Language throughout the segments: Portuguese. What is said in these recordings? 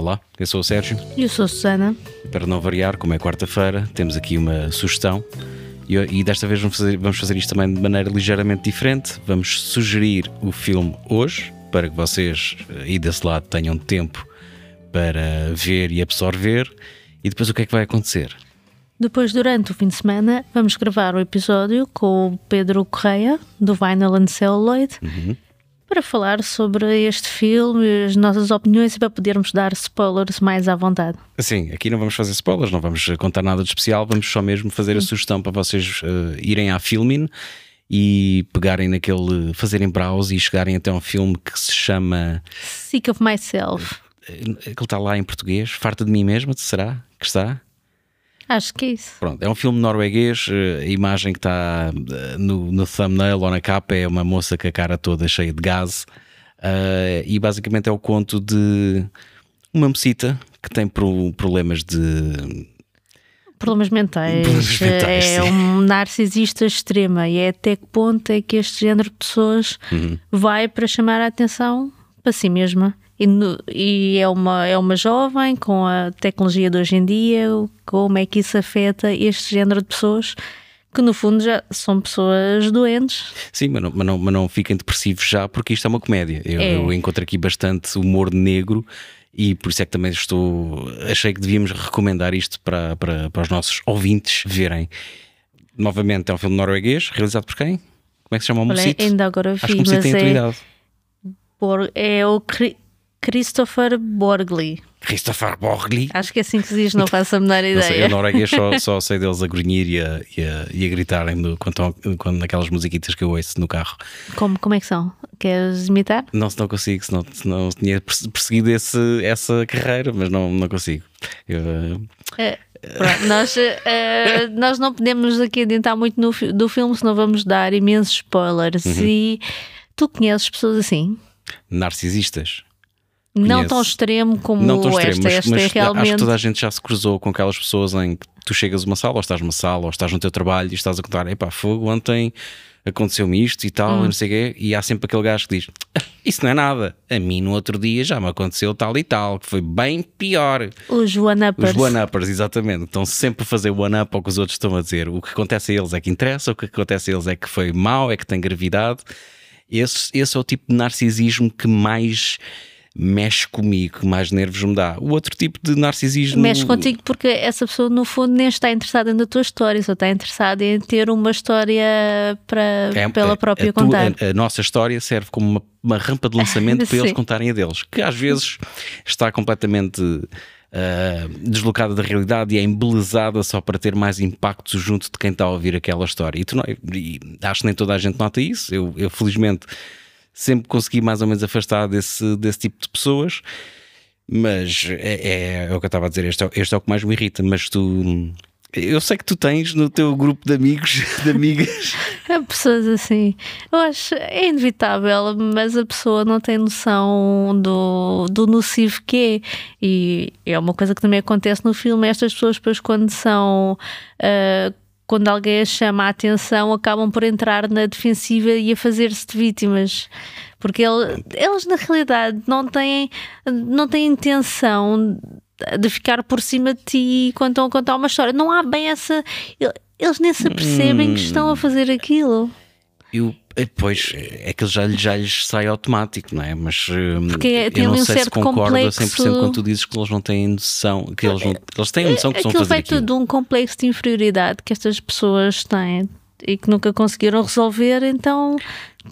Olá, eu sou o Sérgio. E eu sou a Susana. Para não variar, como é quarta-feira, temos aqui uma sugestão. E, e desta vez vamos fazer, vamos fazer isto também de maneira ligeiramente diferente. Vamos sugerir o filme hoje, para que vocês aí desse lado tenham tempo para ver e absorver. E depois o que é que vai acontecer? Depois, durante o fim de semana, vamos gravar o episódio com o Pedro Correia, do Vinyl and Celluloid, Uhum. Para falar sobre este filme, as nossas opiniões e para podermos dar spoilers mais à vontade. Sim, aqui não vamos fazer spoilers, não vamos contar nada de especial, vamos só mesmo fazer a sugestão para vocês eh, irem à Filmin e pegarem naquele, fazerem browse e chegarem até um filme que se chama. Sick of Myself. Aquele está lá em português, Farta de mim mesma, será que está? Acho que é isso. Pronto, é um filme norueguês. eh, A imagem que está eh, no, no thumbnail ou na capa é uma moça com a cara toda cheia de gás. eh, e basicamente é o conto de uma mocita que tem pro- problemas de. Problemas mentais. Problemas mentais, é sim. um narcisista extrema e é até que ponto é que este género de pessoas Uhum. vai para chamar a atenção para si mesma. E, no- e é, uma, é uma jovem com a tecnologia de hoje em dia, como é que isso afeta este género de pessoas que no fundo já são pessoas doentes. Sim, mas não, mas não, mas não fiquem depressivos já, porque isto é uma comédia. Eu, É. eu encontro aqui bastante humor negro e por isso é que também estou. Achei que devíamos recomendar isto para, para, para os nossos ouvintes verem. Novamente, é um filme norueguês, realizado por quem? Como é que se chama o Olha, ainda agora Acho vi, que o Mocito mas tem é, idade. Bor- é o Christopher Borgli. Christopher Borgli. Acho que é assim que se diz, não faço a menor Não sei, ideia. eu norueguês só, só sei deles a grunhir e a, e a, e a gritarem quando, quando naquelas musiquitas que eu ouço no carro. Como, como é que são? Queres imitar? Não, se não consigo, se não, tinha perse- perseguido esse, essa carreira, mas não, não consigo. Eu, Pronto, nós, eh, nós não podemos aqui adiantar muito no, do filme, senão vamos dar imensos spoilers. Uhum. E tu conheces pessoas assim? narcisistas. Não tão extremo como não tão extremo, esta. mas, esta mas é acho que realmente. toda a gente já se cruzou com aquelas pessoas em que tu chegas a uma sala, ou estás numa sala, ou estás no teu trabalho e estás a contar: epá, fogo, ontem aconteceu-me isto e tal, Hum. e não sei o quê, e há sempre aquele gajo que diz: "Ah, Isso não é nada, a mim no outro dia já me aconteceu tal e tal, que foi bem pior. Os one-uppers. Os one-uppers, exatamente. Estão sempre a fazer one-up ao que os outros estão a dizer. O que acontece a eles é que interessa, o que acontece a eles é que foi mau, é que tem gravidade. Esse, esse é o tipo de narcisismo que mais mexe comigo, mais nervos me dá. O outro tipo de narcisismo. Mexe contigo porque essa pessoa, no fundo, nem está interessada na tua história, só está interessada em ter uma história para, É- pela a- própria a tua- contar. A, a nossa história serve como uma, uma rampa de lançamento para eles contarem a deles, que às vezes está completamente ah, deslocada da realidade e é embelezada só para ter mais impacto junto de quem está a ouvir aquela história. E, tu não- e acho que nem toda a gente nota isso. Eu, eu, felizmente sempre consegui mais ou menos afastar desse, desse tipo de pessoas. Mas é, é- é o que eu estava a dizer, este é, este é o que mais me irrita. Mas tu, eu sei que tu tens no teu grupo de amigos, de amigas, Há pessoas assim, eu acho é inevitável, mas a pessoa não tem noção do, do nocivo que é. E é uma coisa que também acontece no filme. Estas pessoas, depois, quando são. ah, quando alguém as chama a atenção, acabam por entrar na defensiva e a fazer-se de vítimas. Porque ele- eles, na realidade, não têm, não têm intenção de ficar por cima de ti quando estão a contar uma história. Não há bem essa. Eles nem se apercebem que estão a fazer aquilo. Eu, pois, é que já, já lhes sai automático, não é? Mas hum, Porque é- eu não um sei se concordo a complexo- 100% quando tu dizes que eles não têm noção, que eles, não, eles têm a noção que estão a Aquilo fazer aquilo. de um complexo de inferioridade que estas pessoas têm e que nunca conseguiram resolver, então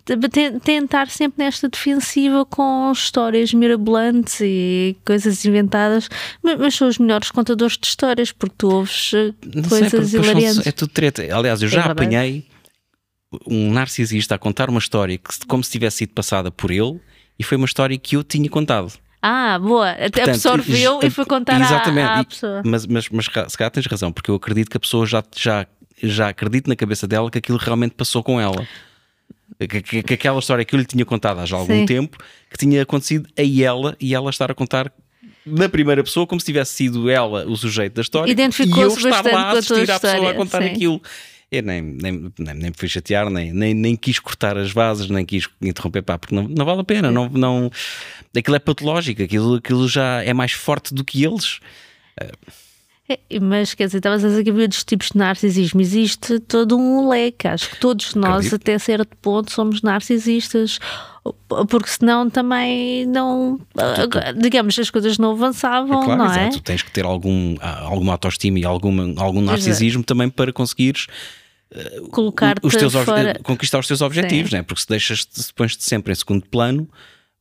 te- tentar sempre nesta defensiva com histórias mirabolantes e coisas inventadas, mas, mas são os melhores contadores de histórias porque tu ouves eh, Não sei, coisas porque depois são- hilariantes. é tudo treta. Aliás, eu já verdade. apanhei um narcisista a contar uma história que, como se tivesse sido passada por ele e foi uma história que eu tinha contado. Ah, boa, até Portanto, absorveu e foi contar à, Exatamente. à E- pessoa. Mas, mas, mas se calhar tens razão, porque eu acredito que a pessoa já, já, já acredita na cabeça dela que aquilo realmente passou com ela. Que, que- que aquela história que eu lhe tinha contado há já algum Sim. tempo que tinha acontecido a ela e ela estar a contar na primeira pessoa como se tivesse sido ela o sujeito da história Identificou-se e bastante lá a com a tua assistir à pessoa a contar sim. aquilo. Eu nem, nem, nem, nem me fui chatear, nem, nem, nem quis cortar as vasas, nem quis interromper, pá, porque não, não vale a pena. Não, não, aquilo é patológico, aquilo, aquilo já é mais forte do que eles. É, mas quer dizer, estavas a dizer que havia dos tipos de narcisismo. Existe todo um leque. Acho que todos nós, Acredito. até certo ponto, somos narcisistas. Porque senão também não. Digamos, as coisas não avançavam, É claro, não é? exato. Tu tens que ter algum, ah, alguma autoestima e alguma, algum narcisismo também para conseguires Colocar-te os teus, fora. conquistar os teus objetivos, né? porque se deixas se pões-te sempre em segundo plano,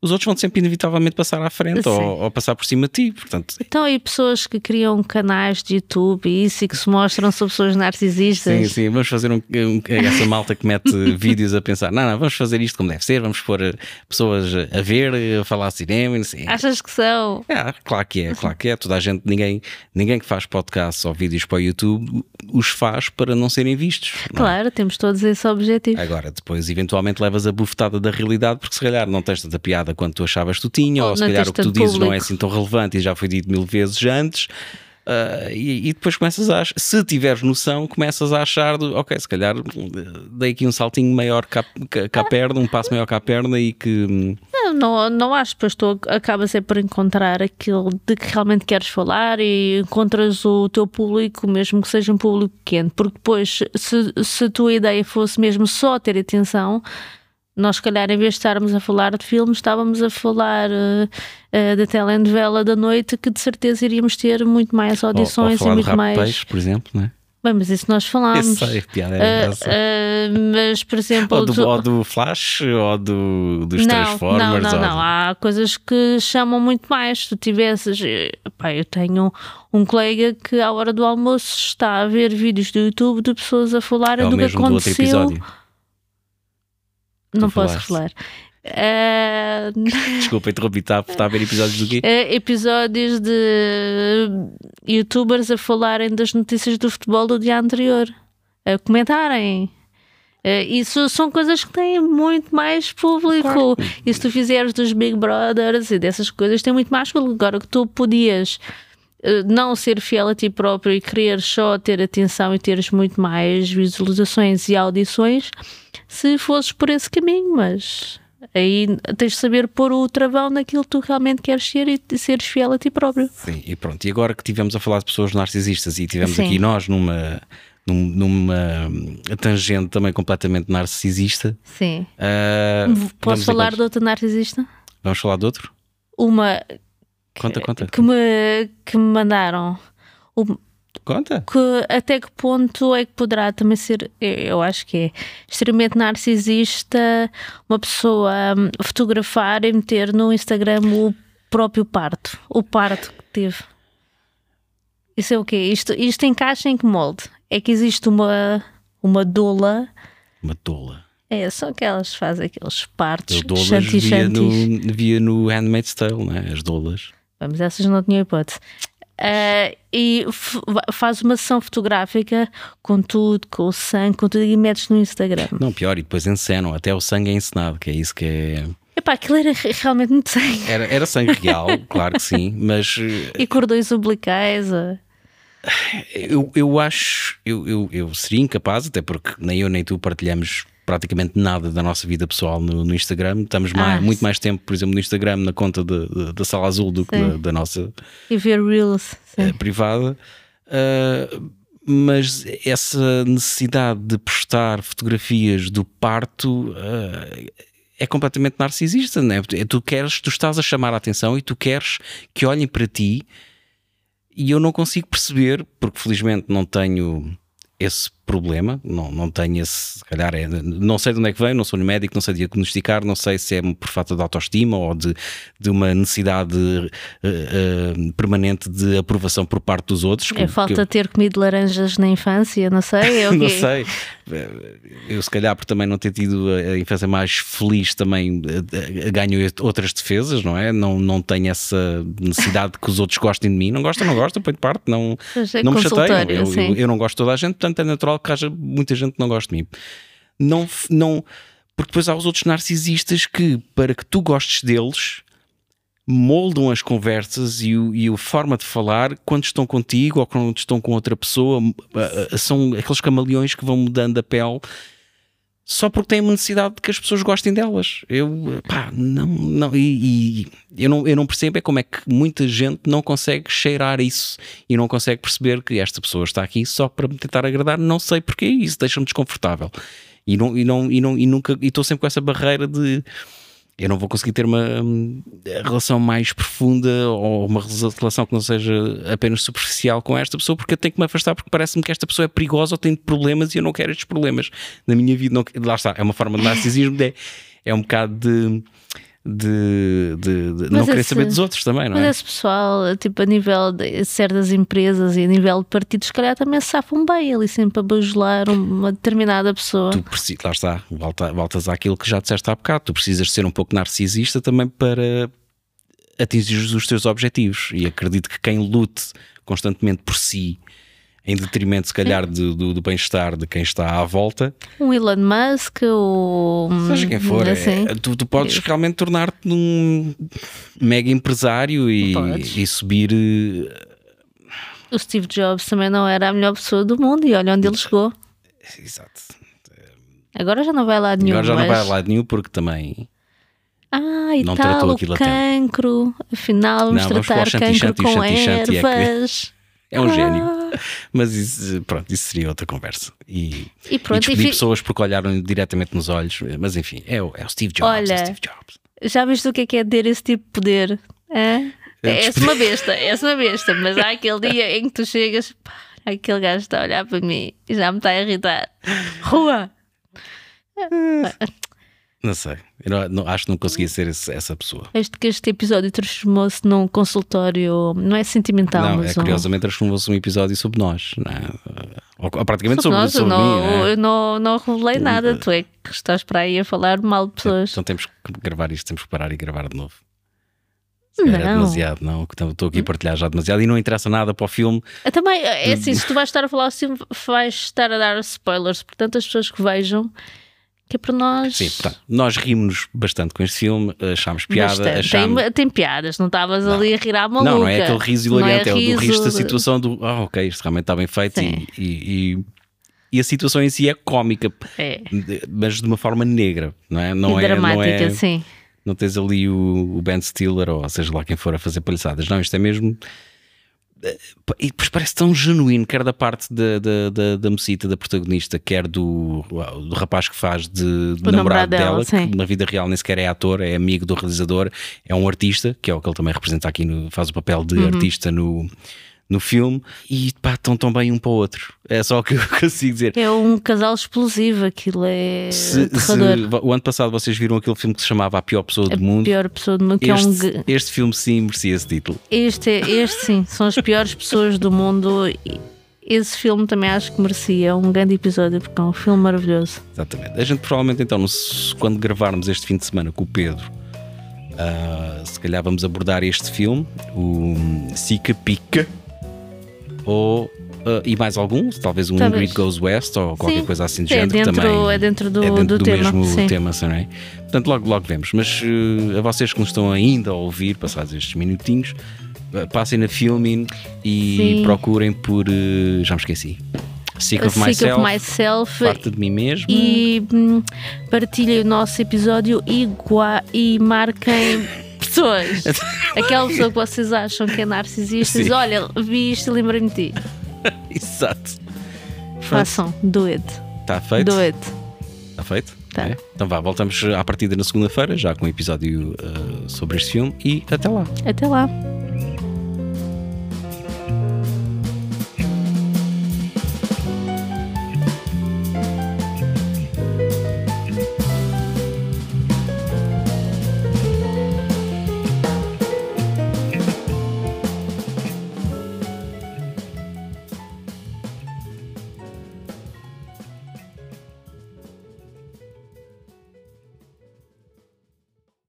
os outros vão sempre inevitavelmente passar à frente Sim. ou, ou passar por cima de ti. Portanto, Então, e pessoas que criam canais de YouTube e isso e que se mostram sobre pessoas narcisistas? Sim, sim, vamos fazer um, um- essa malta que mete vídeos a pensar, não, não, vamos fazer isto como deve ser, vamos pôr eh, pessoas a ver, a falar cinema, e sei. Achas que são? É, claro que é, claro que é. Toda a gente, ninguém, ninguém que faz podcasts ou vídeos para o YouTube os faz para não serem vistos. não é? Claro, temos todos esse objetivo. Agora, depois, eventualmente, levas a bufetada da realidade, porque se calhar não tens tanta piada quanto tu achavas que tu tinha, Ou ou se calhar o que tu dizes não é público. assim tão relevante e já foi dito mil vezes antes. ah, e, e depois começas a se tiveres noção, começas a achar, do, ok, se calhar eh, dei aqui um saltinho maior cá, cá, cá perna, um passo maior cá perna e que hum, Não, não, não acho, pois tu acabas sempre por encontrar aquilo de que realmente queres falar e encontras o teu público, mesmo que seja um público pequeno, porque depois, se, se a tua ideia fosse mesmo só ter atenção, nós, se calhar, em vez de estarmos a falar de filmes, estávamos a falar eh, eh, da telenovela da noite, que de certeza iríamos ter muito mais ou, ou audições falar e muito mais. peixe, por exemplo, não é? Bem, mas isso nós Eu falámos. sei, a piada é engraçada. ah, mas, por exemplo, Ou do, tu- ou do Flash, ou do, dos Transformers. Não, não, ou não. Há coisas que chamam muito mais. Se tu tivesses. eh, Pá, eu tenho um colega que à hora do almoço está a ver vídeos do YouTube de pessoas a falarem É do que mesmo do outro aconteceu. episódio. Não posso revelar. Eh, Desculpa, interrompi, está, está a ver episódios do quê? eh, episódios de youtubers a falarem das notícias do futebol do dia anterior, a comentarem. Eh, Isso são coisas que têm muito mais público. E se tu fizeres dos Big Brothers e dessas coisas, tem muito mais público. Agora que tu podias eh, não ser fiel a ti próprio e querer só ter atenção e teres muito mais visualizações e audições se fosses por esse caminho, mas aí tens de saber pôr o travão naquilo que tu realmente queres ser e seres fiel a ti próprio. Sim, e pronto. E agora que tivemos a falar de pessoas narcisistas e tivemos Sim. aqui nós numa, num- numa tangente também completamente narcisista. Sim. ah, Posso falar de outra narcisista? Vamos falar de outro? Uma Conta, conta. que me, que me mandaram. Conta. que até que ponto é que poderá também ser, eu- acho que é extremamente narcisista uma pessoa hum, fotografar e meter no Instagram o próprio parto, o parto que teve. Isso é o quê? Isto, isto encaixa em que molde? É que existe uma, uma doula, Uma tola. é só que elas fazem aqueles partos chantis via no, via no Handmaid's Tale, né? as doulas. Vamos, essas não tinham hipótese. Ah, e faz uma sessão fotográfica com tudo, com o sangue, com tudo e metes no Instagram. Não, pior, e depois encenam, até o sangue é encenado, que é isso que é. Epá, aquilo era re- realmente muito sangue. Era, era sangue real, claro que sim, mas E cordões umbilicais. eu, eu acho, eu, eu, eu seria incapaz, até porque nem eu nem tu partilhamos praticamente nada da nossa vida pessoal no, no Instagram. Estamos mais- Ah, muito sim. mais tempo, por exemplo, no Instagram, na conta de- de- da Sala Azul do que Sim. da, da nossa E ver Reels. eh, Sim. privada. Ah, mas essa necessidade de postar fotografias do parto ah, é completamente narcisista, não é? É Tu queres, tu estás a chamar a atenção e tu queres que olhem para ti e eu não consigo perceber, porque felizmente não tenho esse problema, não, não tenho esse, se calhar, é, não sei de onde é que vem, não sou médico, não sei diagnosticar, não sei se é por falta de autoestima ou de, de uma necessidade eh, eh, permanente de aprovação por parte dos outros. É falta eu- de ter comido laranjas na infância, não sei. É o não sei. Eu, se calhar, por também não ter tido a infância mais feliz, também eh, ganho outras defesas, não é? Não, não tenho essa necessidade de que os outros gostem de mim. Não gostam, não gostam, põe de parte, não, não me chateiam. Eu, eu, eu não gosto de toda a gente, portanto é natural que haja muita gente que não goste de mim. Não, não, porque depois há os outros narcisistas que, para que tu gostes deles, moldam as conversas e, o, e a forma de falar quando estão contigo ou quando estão com outra pessoa. ah, ah, São aqueles camaleões que vão mudando a pele só porque têm uma necessidade de que as pessoas gostem delas. Eu, pá, não, não, e, e eu não, eu não percebo é como é que muita gente não consegue cheirar isso e não consegue perceber que esta pessoa está aqui só para me tentar agradar, não sei porque isso deixa-me desconfortável. E, não, e, não, e, não, e nunca, e estou sempre com essa barreira de eu não vou conseguir ter uma hum, relação mais profunda ou uma relação que não seja apenas superficial com esta pessoa, porque eu tenho que me afastar, porque parece-me que esta pessoa é perigosa ou tem problemas e eu não quero estes problemas na minha vida. Não, lá está, é uma forma de narcisismo, é, é um bocado de de, de, de não querer saber dos outros também, não mas é? Mas esse pessoal, tipo, a nível de certas empresas e a nível de partidos, se calhar também se safam bem ali sempre a bajular uma determinada pessoa. Tu precisas, lá está, volta, voltas àquilo que já disseste há bocado, tu precisas ser um pouco narcisista também para atingir os teus objetivos e acredito que quem lute constantemente por si em detrimento, se calhar, do, do, do bem-estar de quem está à volta. Um Elon Musk ou. Seja quem for, assim. é, tu, tu, podes realmente tornar-te um mega empresário e, e, subir. Eh, o Steve Jobs também não era a melhor pessoa do mundo e olha onde ele chegou. Exato. Agora já não vai lá nenhum. Agora já mas... não vai lá nenhum porque também. Ah, e não tal, tratou aquilo o cancro. Afinal, vamos não, tratar vamos cancro com ervas. É um ah. gênio. Mas isso, pronto, isso seria outra conversa. E, e, pronto, e despedir pessoas porque olharam diretamente nos olhos. Mas enfim, é o, é o Steve Jobs. Olha, é Steve Jobs. já viste o que é que é ter esse tipo de poder? É? É uma besta, é uma besta, mas há aquele dia em que tu chegas, pá, aquele gajo está a olhar para mim e já me está a irritar. Rua! Não sei, eu não, não, acho que não conseguia ser esse, essa pessoa. Este este episódio transformou-se num consultório, não é sentimental, não, mas é, curiosamente transformou-se num episódio sobre nós, não é? ou, ou praticamente sobre, nós, sobre não, mim. É? Eu não, não revelei nada, tu é que estás para aí a falar mal de pessoas. Então temos que gravar isto, temos que parar e gravar de novo. Não. É demasiado, não. Estou aqui a partilhar já demasiado e não interessa nada para o filme. Eu também, é assim, se tu vais estar a falar assim, vais estar a dar spoilers, portanto, as pessoas que vejam que é para nós. Sim, portanto, nós rimos bastante com este filme, achámos piada. Achámos... Tem, tem, piadas, não estavas ali a rir à maluca. Não, não é aquele riso hilariante, é, é, o do riso da situação do ah, ok, isto realmente está bem feito e, e, e, a situação em si é cómica, é. mas de uma forma negra, não é? Não e é, dramática, não é, sim. Não tens ali o, o Ben Stiller ou seja lá quem for a fazer palhaçadas, não, isto é mesmo e depois parece tão genuíno, quer da parte da, da, da, da mocita, da protagonista, quer do, do rapaz que faz de, de namorado dela, dela que na vida real nem sequer é ator, é amigo do realizador, é um artista, que é o que ele também representa aqui, no, faz o papel de uhum. artista no, no filme e pá, estão tão bem um para o outro. É só o que eu consigo dizer. É um casal explosivo, aquilo é se, se, o ano passado vocês viram aquele filme que se chamava A Pior Pessoa do Mundo. A Pior Pessoa do Mundo, que este, é um... este filme sim merecia esse título. Este, este sim, são as piores pessoas do mundo. Esse filme também acho que merecia um grande episódio, porque é um filme maravilhoso. Exatamente. A gente provavelmente então, quando gravarmos este fim de semana com o Pedro, uh, se calhar vamos abordar este filme, o Sica Pica ou uh, e mais alguns, talvez um talvez. Ingrid Goes West ou qualquer sim. coisa assim de é género. Dentro, também é dentro do, é dentro do, do tema, mesmo sim. tema, é? Portanto, logo, logo vemos. Mas uh, a vocês que nos estão ainda a ouvir, passados estes minutinhos, uh, passem na Filmin e sim. procurem por. já me esqueci. Sick of, Sick myself, of Myself. Parte de mim mesmo. E hum, partilhem o nosso episódio e, e marquem pessoas. Aquela pessoa que vocês acham que é narcisista, diz, olha, vi isto e lembrei-me de ti. Exato. Façam, do it. Está feito? Do it. Está feito? Tá. É? Então vá, voltamos à partida na segunda-feira, já com um episódio uh, sobre este filme e até lá. Até lá.